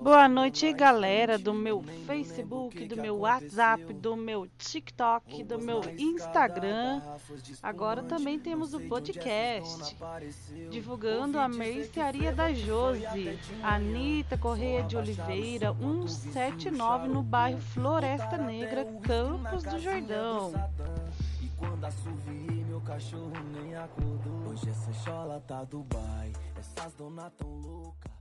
Boa noite, galera do meu Facebook, do meu WhatsApp, do meu TikTok, do meu Instagram. Agora também temos o podcast, divulgando a mercearia da Josi, Anitta Correia de Oliveira, 179 no bairro Floresta Negra, Campos do Jordão. Quando assoviei, meu cachorro nem acordou. Hoje essa chola tá Dubai, essas donas tão loucas.